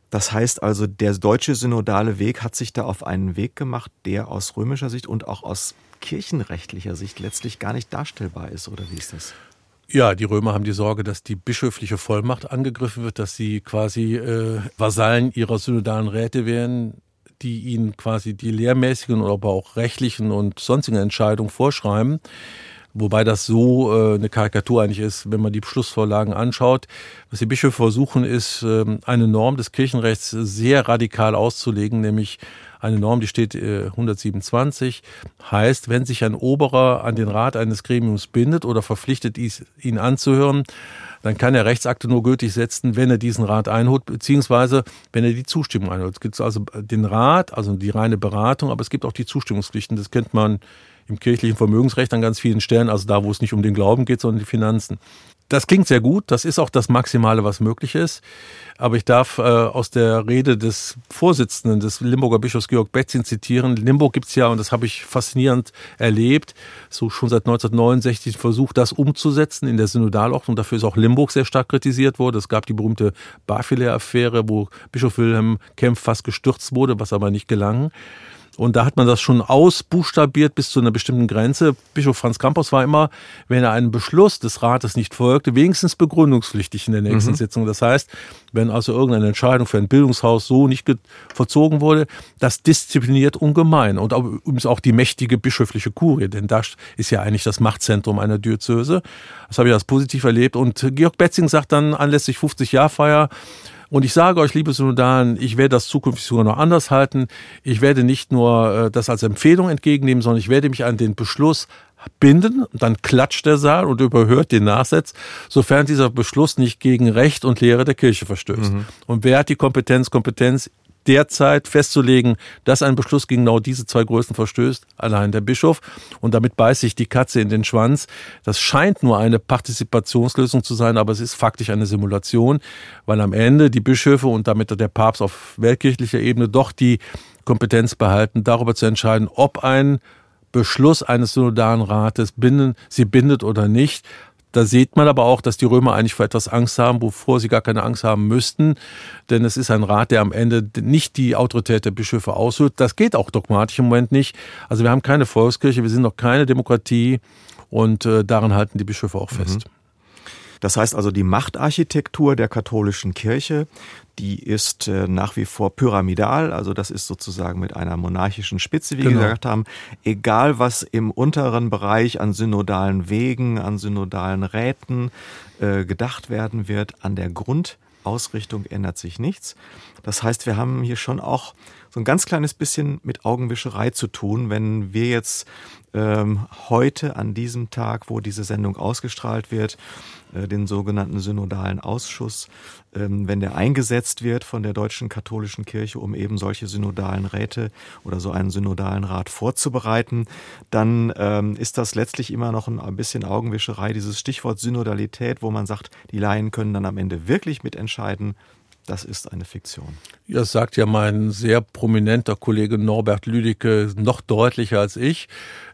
Das heißt also, der deutsche synodale Weg hat sich da auf einen Weg gemacht, der aus römischer Sicht und auch aus kirchenrechtlicher Sicht letztlich gar nicht darstellbar ist, oder wie ist das? Ja, die Römer haben die Sorge, dass die bischöfliche Vollmacht angegriffen wird, dass sie quasi äh, Vasallen ihrer synodalen Räte werden, die ihnen quasi die lehrmäßigen, aber auch rechtlichen und sonstigen Entscheidungen vorschreiben. Wobei das so äh, eine Karikatur eigentlich ist, wenn man die Beschlussvorlagen anschaut. Was die Bischöfe versuchen, ist, äh, eine Norm des Kirchenrechts sehr radikal auszulegen, nämlich eine Norm, die steht äh, 127, heißt, wenn sich ein Oberer an den Rat eines Gremiums bindet oder verpflichtet, ihn anzuhören, dann kann er Rechtsakte nur gültig setzen, wenn er diesen Rat einholt, beziehungsweise wenn er die Zustimmung einholt. Es gibt also den Rat, also die reine Beratung, aber es gibt auch die Zustimmungspflichten. Das kennt man im kirchlichen Vermögensrecht an ganz vielen Stellen, also da, wo es nicht um den Glauben geht, sondern die Finanzen. Das klingt sehr gut, das ist auch das Maximale, was möglich ist. Aber ich darf äh, aus der Rede des Vorsitzenden des Limburger Bischofs Georg Betzin zitieren. Limburg gibt's ja, und das habe ich faszinierend erlebt, so schon seit 1969 versucht, das umzusetzen in der Synodalordnung. Dafür ist auch Limburg sehr stark kritisiert worden. Es gab die berühmte Barfilet-Affäre, wo Bischof Wilhelm Kempf fast gestürzt wurde, was aber nicht gelang. Und da hat man das schon ausbuchstabiert bis zu einer bestimmten Grenze. Bischof Franz Campos war immer, wenn er einen Beschluss des Rates nicht folgte, wenigstens begründungspflichtig in der nächsten mhm. Sitzung. Das heißt, wenn also irgendeine Entscheidung für ein Bildungshaus so nicht verzogen wurde, das diszipliniert ungemein. Und übrigens auch die mächtige bischöfliche Kurie, denn das ist ja eigentlich das Machtzentrum einer Diözese. Das habe ich als positiv erlebt. Und Georg Betzing sagt dann anlässlich 50-Jahr-Feier, und ich sage euch, liebe Synodalen, ich werde das zukünftig sogar noch anders halten. Ich werde nicht nur äh, das als Empfehlung entgegennehmen, sondern ich werde mich an den Beschluss binden. Dann klatscht der Saal und überhört den Nachsatz, sofern dieser Beschluss nicht gegen Recht und Lehre der Kirche verstößt. Mhm. Und wer hat die Kompetenz? Kompetenz derzeit festzulegen, dass ein Beschluss gegen genau diese zwei Größen verstößt, allein der Bischof. Und damit beißt sich die Katze in den Schwanz. Das scheint nur eine Partizipationslösung zu sein, aber es ist faktisch eine Simulation, weil am Ende die Bischöfe und damit der Papst auf weltkirchlicher Ebene doch die Kompetenz behalten, darüber zu entscheiden, ob ein Beschluss eines synodalen Rates binden, sie bindet oder nicht. Da sieht man aber auch, dass die Römer eigentlich vor etwas Angst haben, wovor sie gar keine Angst haben müssten. Denn es ist ein Rat, der am Ende nicht die Autorität der Bischöfe aushöhlt. Das geht auch dogmatisch im Moment nicht. Also wir haben keine Volkskirche, wir sind noch keine Demokratie und äh, daran halten die Bischöfe auch fest. Mhm. Das heißt also, die Machtarchitektur der katholischen Kirche, die ist äh, nach wie vor pyramidal, also das ist sozusagen mit einer monarchischen Spitze, wie genau. wir gesagt haben. Egal, was im unteren Bereich an synodalen Wegen, an synodalen Räten äh, gedacht werden wird, an der Grundausrichtung ändert sich nichts. Das heißt, wir haben hier schon auch so ein ganz kleines bisschen mit Augenwischerei zu tun, wenn wir jetzt ähm, heute an diesem Tag, wo diese Sendung ausgestrahlt wird, äh, den sogenannten synodalen Ausschuss, ähm, wenn der eingesetzt wird von der deutschen katholischen Kirche, um eben solche synodalen Räte oder so einen synodalen Rat vorzubereiten, dann ähm, ist das letztlich immer noch ein bisschen Augenwischerei, dieses Stichwort Synodalität, wo man sagt, die Laien können dann am Ende wirklich mitentscheiden, das ist eine Fiktion. Das sagt ja mein sehr prominenter Kollege Norbert Lüdecke noch deutlicher als ich.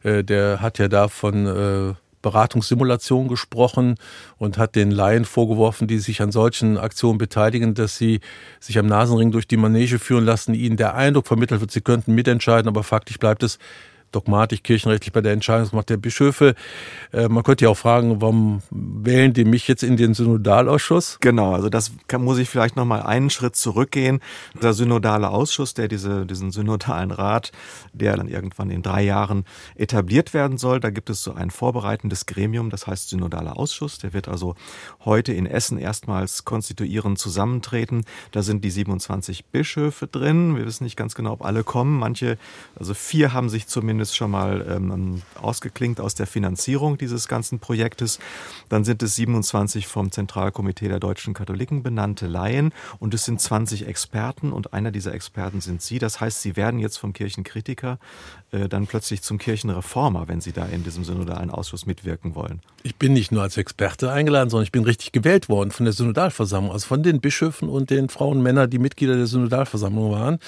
Äh, der hat ja da von äh, Beratungssimulation gesprochen und hat den Laien vorgeworfen, die sich an solchen Aktionen beteiligen, dass sie sich am Nasenring durch die Manege führen lassen, ihnen der Eindruck vermittelt wird, sie könnten mitentscheiden, aber faktisch bleibt es dogmatisch, kirchenrechtlich bei der Entscheidungsmacht der Bischöfe. Äh, man könnte ja auch fragen, warum wählen die mich jetzt in den Synodalausschuss? Genau, also das kann, muss ich vielleicht noch mal einen Schritt zurückgehen. Der synodale Ausschuss, der diese, diesen synodalen Rat, der dann irgendwann in drei Jahren etabliert werden soll, da gibt es so ein vorbereitendes Gremium, das heißt synodaler Ausschuss. Der wird also heute in Essen erstmals konstituieren, zusammentreten. Da sind die 27 Bischöfe drin. Wir wissen nicht ganz genau, ob alle kommen. Manche, also vier haben sich zumindest zumindest schon mal ähm, ausgeklingt aus der Finanzierung dieses ganzen Projektes. Dann sind es 27 vom Zentralkomitee der deutschen Katholiken benannte Laien und es sind 20 Experten und einer dieser Experten sind Sie. Das heißt, Sie werden jetzt vom Kirchenkritiker äh, dann plötzlich zum Kirchenreformer, wenn Sie da in diesem synodalen Ausschuss mitwirken wollen. Ich bin nicht nur als Experte eingeladen, sondern ich bin richtig gewählt worden von der Synodalversammlung, also von den Bischöfen und den Frauen und Männern, die Mitglieder der Synodalversammlung waren.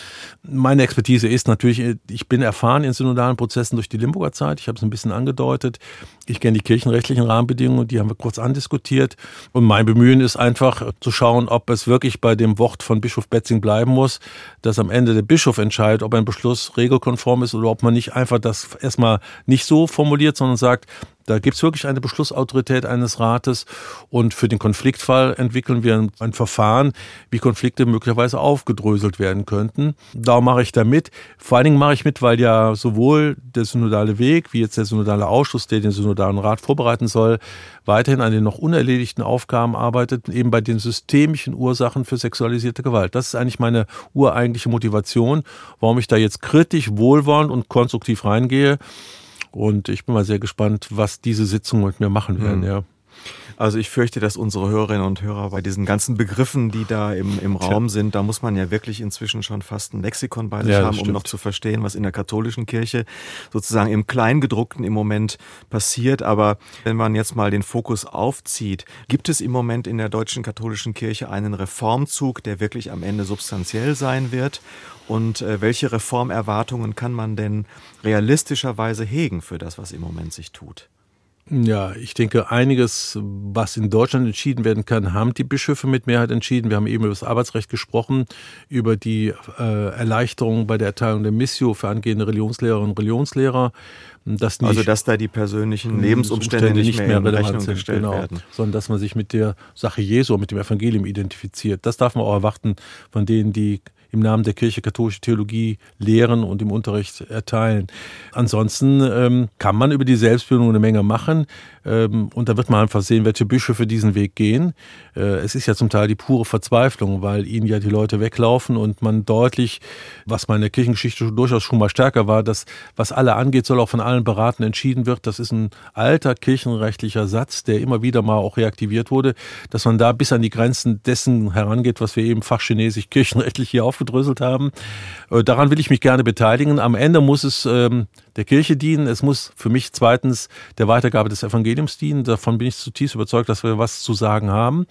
Meine Expertise ist natürlich, ich bin erfahren in synodalen Prozessen durch die Limburger Zeit. Ich habe es ein bisschen angedeutet. Ich kenne die kirchenrechtlichen Rahmenbedingungen, die haben wir kurz andiskutiert. Und mein Bemühen ist einfach zu schauen, ob es wirklich bei dem Wort von Bischof Betzing bleiben muss, dass am Ende der Bischof entscheidet, ob ein Beschluss regelkonform ist oder ob man nicht einfach das erstmal nicht so formuliert, sondern sagt, da gibt es wirklich eine Beschlussautorität eines Rates und für den Konfliktfall entwickeln wir ein, ein, Verfahren, wie Konflikte möglicherweise aufgedröselt werden könnten. Da mache ich da mit. Vor allen Dingen mache ich mit, weil ja sowohl der synodale Weg wie jetzt der synodale Ausschuss, der den synodalen Rat vorbereiten soll, weiterhin an den noch unerledigten Aufgaben arbeitet, eben bei den systemischen Ursachen für sexualisierte Gewalt. Das ist eigentlich meine ureigentliche Motivation, warum ich da jetzt kritisch, wohlwollend und konstruktiv reingehe. Und ich bin mal sehr gespannt, was diese Sitzungen mit mir machen werden, mhm. ja. Also ich fürchte, dass unsere Hörerinnen und Hörer bei diesen ganzen Begriffen, die da im, im Raum sind, da muss man ja wirklich inzwischen schon fast ein Lexikon bei sich ja, haben, um noch zu verstehen, was in der katholischen Kirche sozusagen im Kleingedruckten im Moment passiert. Aber wenn man jetzt mal den Fokus aufzieht, gibt es im Moment in der deutschen katholischen Kirche einen Reformzug, der wirklich am Ende substanziell sein wird? Und äh, welche Reformerwartungen kann man denn realistischerweise hegen für das, was im Moment sich tut? Ja, ich denke, einiges, was in Deutschland entschieden werden kann, haben die Bischöfe mit Mehrheit entschieden. Wir haben eben über das Arbeitsrecht gesprochen, über die äh, Erleichterung bei der Erteilung der Missio für angehende Religionslehrerinnen und Religionslehrer. Dass also dass da die persönlichen Lebensumstände nicht, nicht mehr, mehr in Rechnung sind, gestellt genau, werden. Sondern dass man sich mit der Sache Jesu, mit dem Evangelium identifiziert. Das darf man auch erwarten von denen, die im Namen der Kirche katholische Theologie lehren und im Unterricht erteilen. Ansonsten ähm, kann man über die Selbstbildung eine Menge machen. Ähm, und da wird man einfach sehen, welche Bischöfe diesen Weg gehen. Äh, es ist ja zum Teil die pure Verzweiflung, weil ihnen ja die Leute weglaufen und man deutlich, was meine Kirchengeschichte durchaus schon mal stärker war, dass was alle angeht, soll auch von allen beraten entschieden wird. Das ist ein alter kirchenrechtlicher Satz, der immer wieder mal auch reaktiviert wurde, dass man da bis an die Grenzen dessen herangeht, was wir eben fachchinesisch kirchenrechtlich hier aufgedröselt haben. Äh, daran will ich mich gerne beteiligen. Am Ende muss es ähm, der Kirche dienen. Es muss für mich zweitens der Weitergabe des Evangeliums dienen. Davon bin ich zutiefst überzeugt, dass wir was zu sagen haben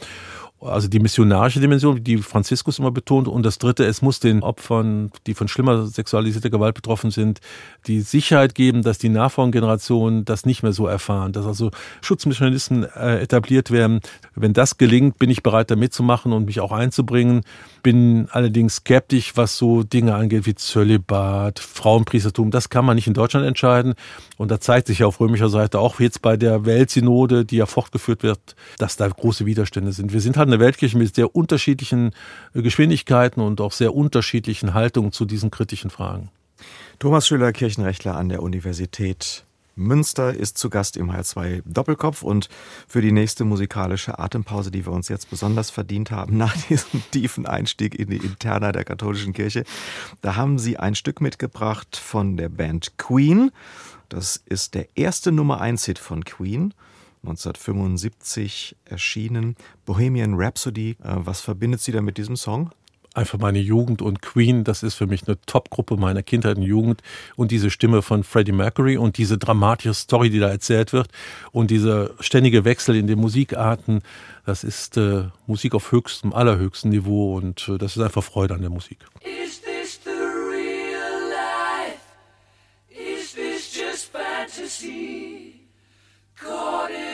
also die missionarische Dimension, die Franziskus immer betont. Und das Dritte, es muss den Opfern, die von schlimmer sexualisierter Gewalt betroffen sind, die Sicherheit geben, dass die Nachfolgengenerationen das nicht mehr so erfahren, dass also Schutzmechanismen äh, etabliert werden. Wenn das gelingt, bin ich bereit, da mitzumachen und mich auch einzubringen. Bin allerdings skeptisch, was so Dinge angeht wie Zölibat, Frauenpriestertum. Das kann man nicht in Deutschland entscheiden. Und da zeigt sich ja auf römischer Seite auch jetzt bei der Weltsynode, die ja fortgeführt wird, dass da große Widerstände sind. Wir sind halt eine Weltkirche mit sehr unterschiedlichen äh, Geschwindigkeiten und auch sehr unterschiedlichen Haltungen zu diesen kritischen Fragen. Thomas Schüler, Kirchenrechtler an der Universität Münster ist zu Gast im H2 Doppelkopf und für die nächste musikalische Atempause, die wir uns jetzt besonders verdient haben, [laughs] nach diesem tiefen Einstieg in die Interna der katholischen Kirche, da haben Sie ein Stück mitgebracht von der Band Queen. Das ist der erste Nummer 1 Hit von Queen. 1975 erschienen. Bohemian Rhapsody. Äh, was verbindet Sie da mit diesem Song? einfach meine Jugend und Queen, das ist für mich eine Top-Gruppe meiner Kindheit und Jugend und diese Stimme von Freddie Mercury und diese dramatische Story, die da erzählt wird und dieser ständige Wechsel in den Musikarten, das ist äh, Musik auf höchstem, allerhöchstem Niveau und äh, das ist einfach Freude an der Musik. Is this the real life? Is this just fantasy? Caught in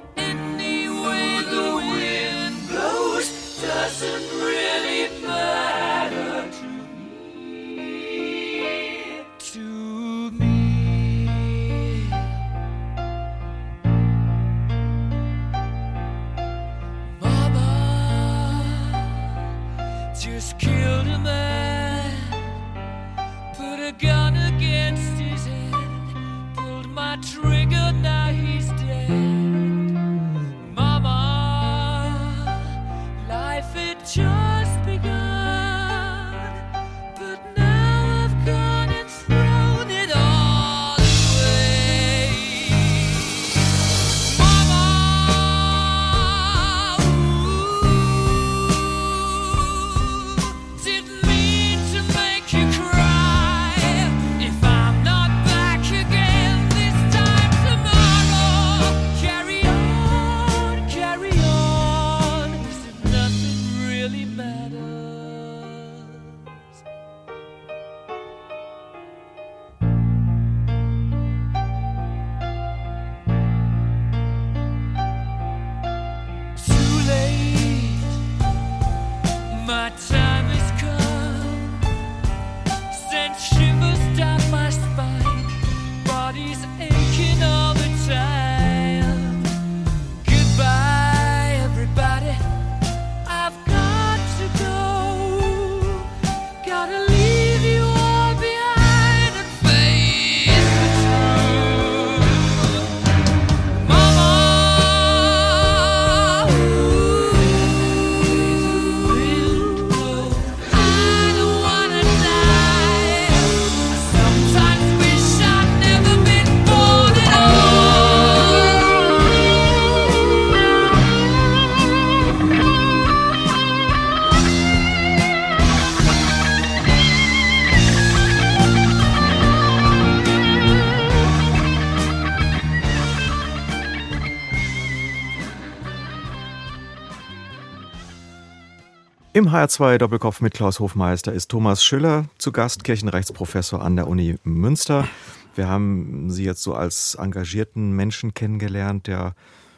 Im HR2 Doppelkopf mit Klaus Hofmeister ist Thomas Schüller zu Gast, Kirchenrechtsprofessor an der Uni Münster. Wir haben Sie jetzt so als engagierten Menschen kennengelernt, der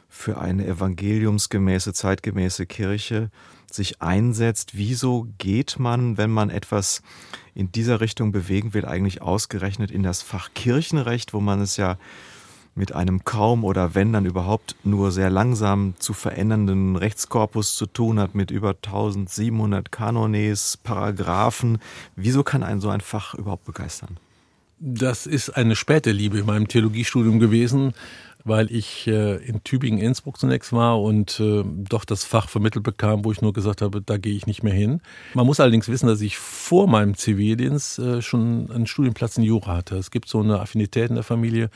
für eine evangeliumsgemäße, zeitgemäße Kirche sich einsetzt. Wieso geht man, wenn man etwas in dieser Richtung bewegen will, eigentlich ausgerechnet in das Fach Kirchenrecht, wo man es ja mit einem kaum oder wenn dann überhaupt nur sehr langsam zu verändernden Rechtskorpus zu tun hat, mit über 1700 Kanones, Paragraphen. Wieso kann ein so ein Fach überhaupt begeistern? Das ist eine späte Liebe in meinem Theologiestudium gewesen, weil ich äh, in Tübingen, Innsbruck zunächst war und äh, doch das Fach vermittelt bekam, wo ich nur gesagt habe, da gehe ich nicht mehr hin. Man muss allerdings wissen, dass ich vor meinem Zivildienst äh, schon einen Studienplatz in Jura hatte. Es gibt so eine Affinität in der Familie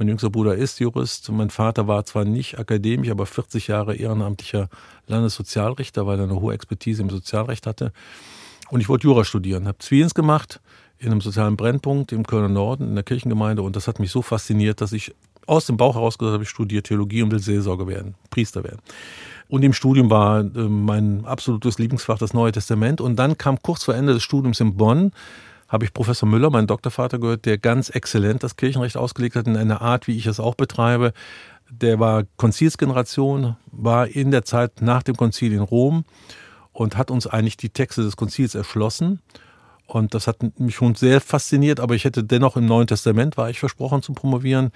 mein jüngster Bruder ist Jurist. Mein Vater war zwar nicht akademisch, aber 40 Jahre ehrenamtlicher Landessozialrichter, weil er eine hohe Expertise im Sozialrecht hatte. Und ich wollte Jura studieren, habe Zwiens gemacht in einem sozialen Brennpunkt im Kölner Norden, in der Kirchengemeinde. Und das hat mich so fasziniert, dass ich aus dem Bauch heraus gesagt habe, ich studiere Theologie und will Seelsorger werden, Priester werden. Und im Studium war äh, mein absolutes Lieblingsfach das Neue Testament. Und dann kam kurz vor Ende des Studiums in Bonn, habe ich Professor Müller, meinen Doktorvater, gehört, der ganz exzellent das Kirchenrecht ausgelegt hat, in einer Art, wie ich es auch betreibe. Der war Konzilsgeneration, war in der Zeit nach dem Konzil in Rom und hat uns eigentlich die Texte des Konzils erschlossen. Und das hat mich schon sehr fasziniert, aber ich hätte dennoch im Neuen Testament, war ich versprochen zu promovieren.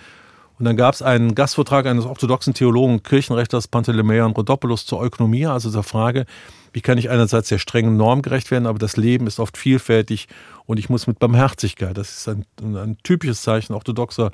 Und dann gab es einen Gastvortrag eines orthodoxen Theologen, Kirchenrechters Panteleimon Rodopoulos zur Ökonomie, also zur Frage, wie kann ich einerseits der strengen Norm gerecht werden, aber das Leben ist oft vielfältig und ich muss mit Barmherzigkeit, das ist ein, ein typisches Zeichen orthodoxer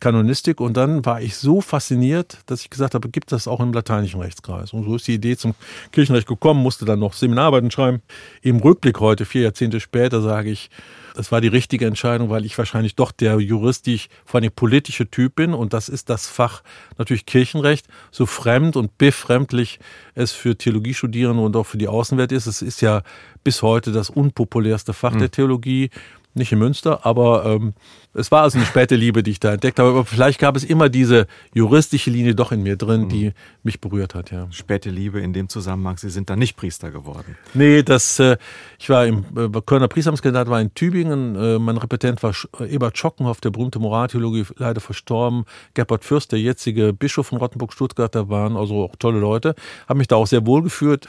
Kanonistik und dann war ich so fasziniert, dass ich gesagt habe, gibt das auch im lateinischen Rechtskreis. Und so ist die Idee zum Kirchenrecht gekommen, musste dann noch Seminararbeiten schreiben. Im Rückblick heute, vier Jahrzehnte später, sage ich, das war die richtige Entscheidung, weil ich wahrscheinlich doch der juristisch, vor allem politische Typ bin und das ist das Fach natürlich Kirchenrecht, so fremd und befremdlich es für Theologiestudierende und auch für die Außenwelt ist. Es ist ja bis heute das unpopulärste Fach mhm. der Theologie nicht in Münster, aber ähm, es war also eine späte Liebe, die ich da entdeckt habe. Aber vielleicht gab es immer diese juristische Linie doch in mir drin, die mich berührt hat. Ja. Späte Liebe in dem Zusammenhang, Sie sind dann nicht Priester geworden. Nee, das, äh, ich war im äh, Kölner Priesteramtskandidat, war in Tübingen. Äh, mein Repetent war Ebert Schockenhoff, der berühmte Moraltheologie, leider verstorben. Gerhard Fürst, der jetzige Bischof von Rottenburg-Stuttgart, da waren also auch tolle Leute. Habe mich da auch sehr wohl geführt.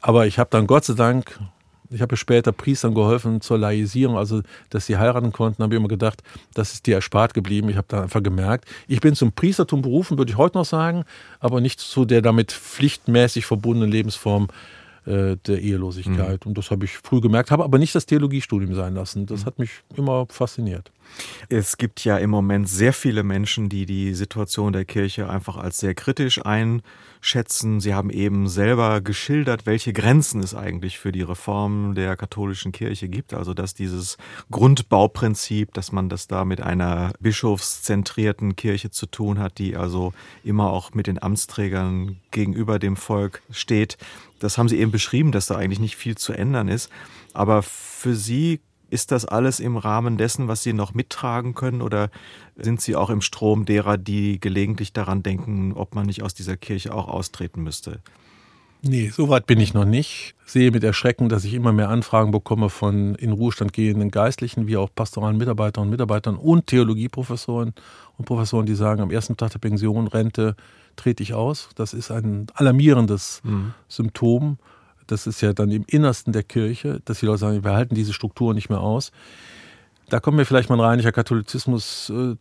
Aber ich habe dann Gott sei Dank ich habe später Priestern geholfen zur Laisierung, also dass sie heiraten konnten, habe ich immer gedacht, das ist dir erspart geblieben. Ich habe da einfach gemerkt, ich bin zum Priestertum berufen, würde ich heute noch sagen, aber nicht zu der damit pflichtmäßig verbundenen Lebensform äh, der Ehelosigkeit. Mhm. Und das habe ich früh gemerkt, habe aber nicht das Theologiestudium sein lassen. Das mhm. hat mich immer fasziniert. Es gibt ja im Moment sehr viele Menschen, die die Situation der Kirche einfach als sehr kritisch einschätzen. Sie haben eben selber geschildert, welche Grenzen es eigentlich für die Reform der katholischen Kirche gibt. Also dass dieses Grundbauprinzip, dass man das da mit einer bischofszentrierten Kirche zu tun hat, die also immer auch mit den Amtsträgern gegenüber dem Volk steht. Das haben Sie eben beschrieben, dass da eigentlich nicht viel zu ändern ist. Aber für Sie ist das alles im Rahmen dessen, was Sie noch mittragen können oder sind Sie auch im Strom derer, die gelegentlich daran denken, ob man nicht aus dieser Kirche auch austreten müsste? Nee, so weit bin ich noch nicht. Sehe mit Erschrecken, dass ich immer mehr Anfragen bekomme von in Ruhestand gehenden Geistlichen, wie auch pastoralen Mitarbeiterinnen und Mitarbeitern und Theologieprofessoren und Professoren, die sagen, am ersten Tag der Pension, Rente trete ich aus. Das ist ein alarmierendes mhm. Symptom das ist ja dann im Innersten der Kirche, dass die Leute sagen, wir halten diese Struktur nicht mehr aus. Da kommt mir vielleicht mein reinlicher Katholizismus äh,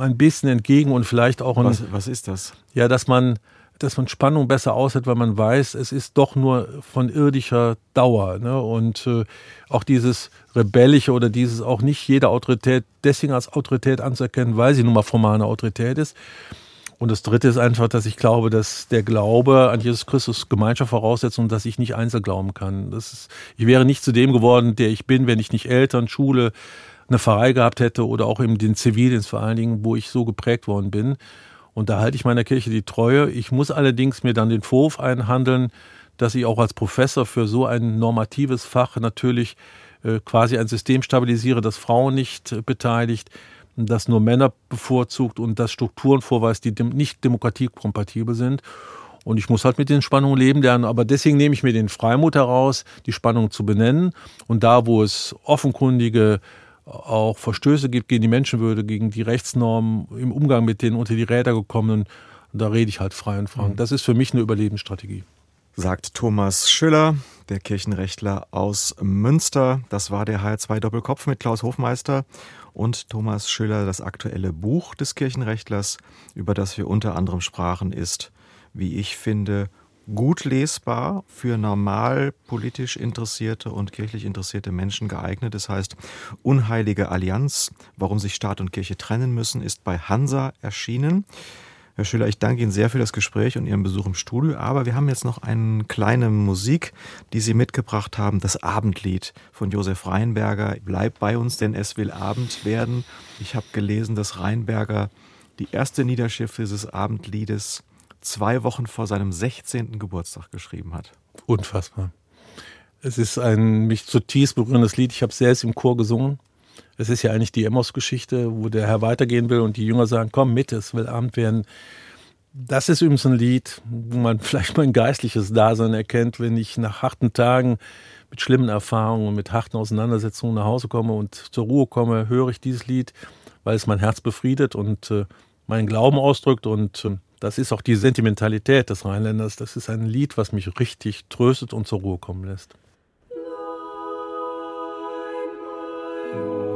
ein bisschen entgegen und vielleicht auch ein. Was, was ist das? Ja, dass man, dass man Spannung besser aushält, weil man weiß, es ist doch nur von irdischer Dauer. Ne? Und äh, auch dieses Rebellische oder dieses auch nicht jede Autorität deswegen als Autorität anzuerkennen, weil sie nun mal formal eine Autorität ist. Und das Dritte ist einfach, dass ich glaube, dass der Glaube an Jesus Christus Gemeinschaft voraussetzt und dass ich nicht einzeln glauben kann. Das ist, ich wäre nicht zu dem geworden, der ich bin, wenn ich nicht Eltern, Schule, eine Pfarrei gehabt hätte oder auch eben den Zivildienst vor allen Dingen, wo ich so geprägt worden bin. Und da halte ich meiner Kirche die Treue. Ich muss allerdings mir dann den Vorwurf einhandeln, dass ich auch als Professor für so ein normatives Fach natürlich äh, quasi ein System stabilisiere, das Frauen nicht äh, beteiligt, das nur Männer bevorzugt und das Strukturen vorweist, die nicht demokratiekompatibel sind. Und ich muss halt mit den Spannungen leben lernen. Aber deswegen nehme ich mir den Freimut heraus, die Spannungen zu benennen. Und da, wo es offenkundige auch Verstöße gibt gegen die Menschenwürde, gegen die Rechtsnormen im Umgang mit den unter die Räder gekommenen, da rede ich halt frei und frank. Mhm. Das ist für mich eine Überlebensstrategie. Sagt Thomas Schüller, der Kirchenrechtler aus Münster. Das war der HR2 Doppelkopf mit Klaus Hofmeister und Thomas Schüller das aktuelle Buch des Kirchenrechtlers, über das wir unter anderem sprachen, ist, wie ich finde, gut lesbar für normal politisch interessierte und kirchlich interessierte Menschen geeignet. Das heißt, Unheilige Allianz, warum sich Staat und Kirche trennen müssen, ist bei Hansa erschienen. Herr Schüler, ich danke Ihnen sehr für das Gespräch und Ihren Besuch im Studio. Aber wir haben jetzt noch eine kleine Musik, die Sie mitgebracht haben, das Abendlied von Josef Reinberger. Bleib bei uns, denn es will Abend werden. Ich habe gelesen, dass Reinberger die erste Niederschrift dieses Abendliedes zwei Wochen vor seinem 16. Geburtstag geschrieben hat. Unfassbar. Es ist ein mich zutiefst berührendes Lied. Ich habe selbst im Chor gesungen. Es ist ja eigentlich die Emmos-Geschichte, wo der Herr weitergehen will und die Jünger sagen, komm mit, es will Abend werden. Das ist übrigens ein Lied, wo man [laughs] vielleicht mein geistliches Dasein erkennt, wenn ich nach harten Tagen mit schlimmen Erfahrungen und mit harten Auseinandersetzungen nach Hause komme und zur Ruhe komme, höre ich dieses Lied, weil es mein Herz befriedet und äh, meinen Glauben ausdrückt und äh, das ist auch die Sentimentalität des Rheinländers. Das ist ein Lied, was mich richtig tröstet und zur Ruhe kommen lässt. oh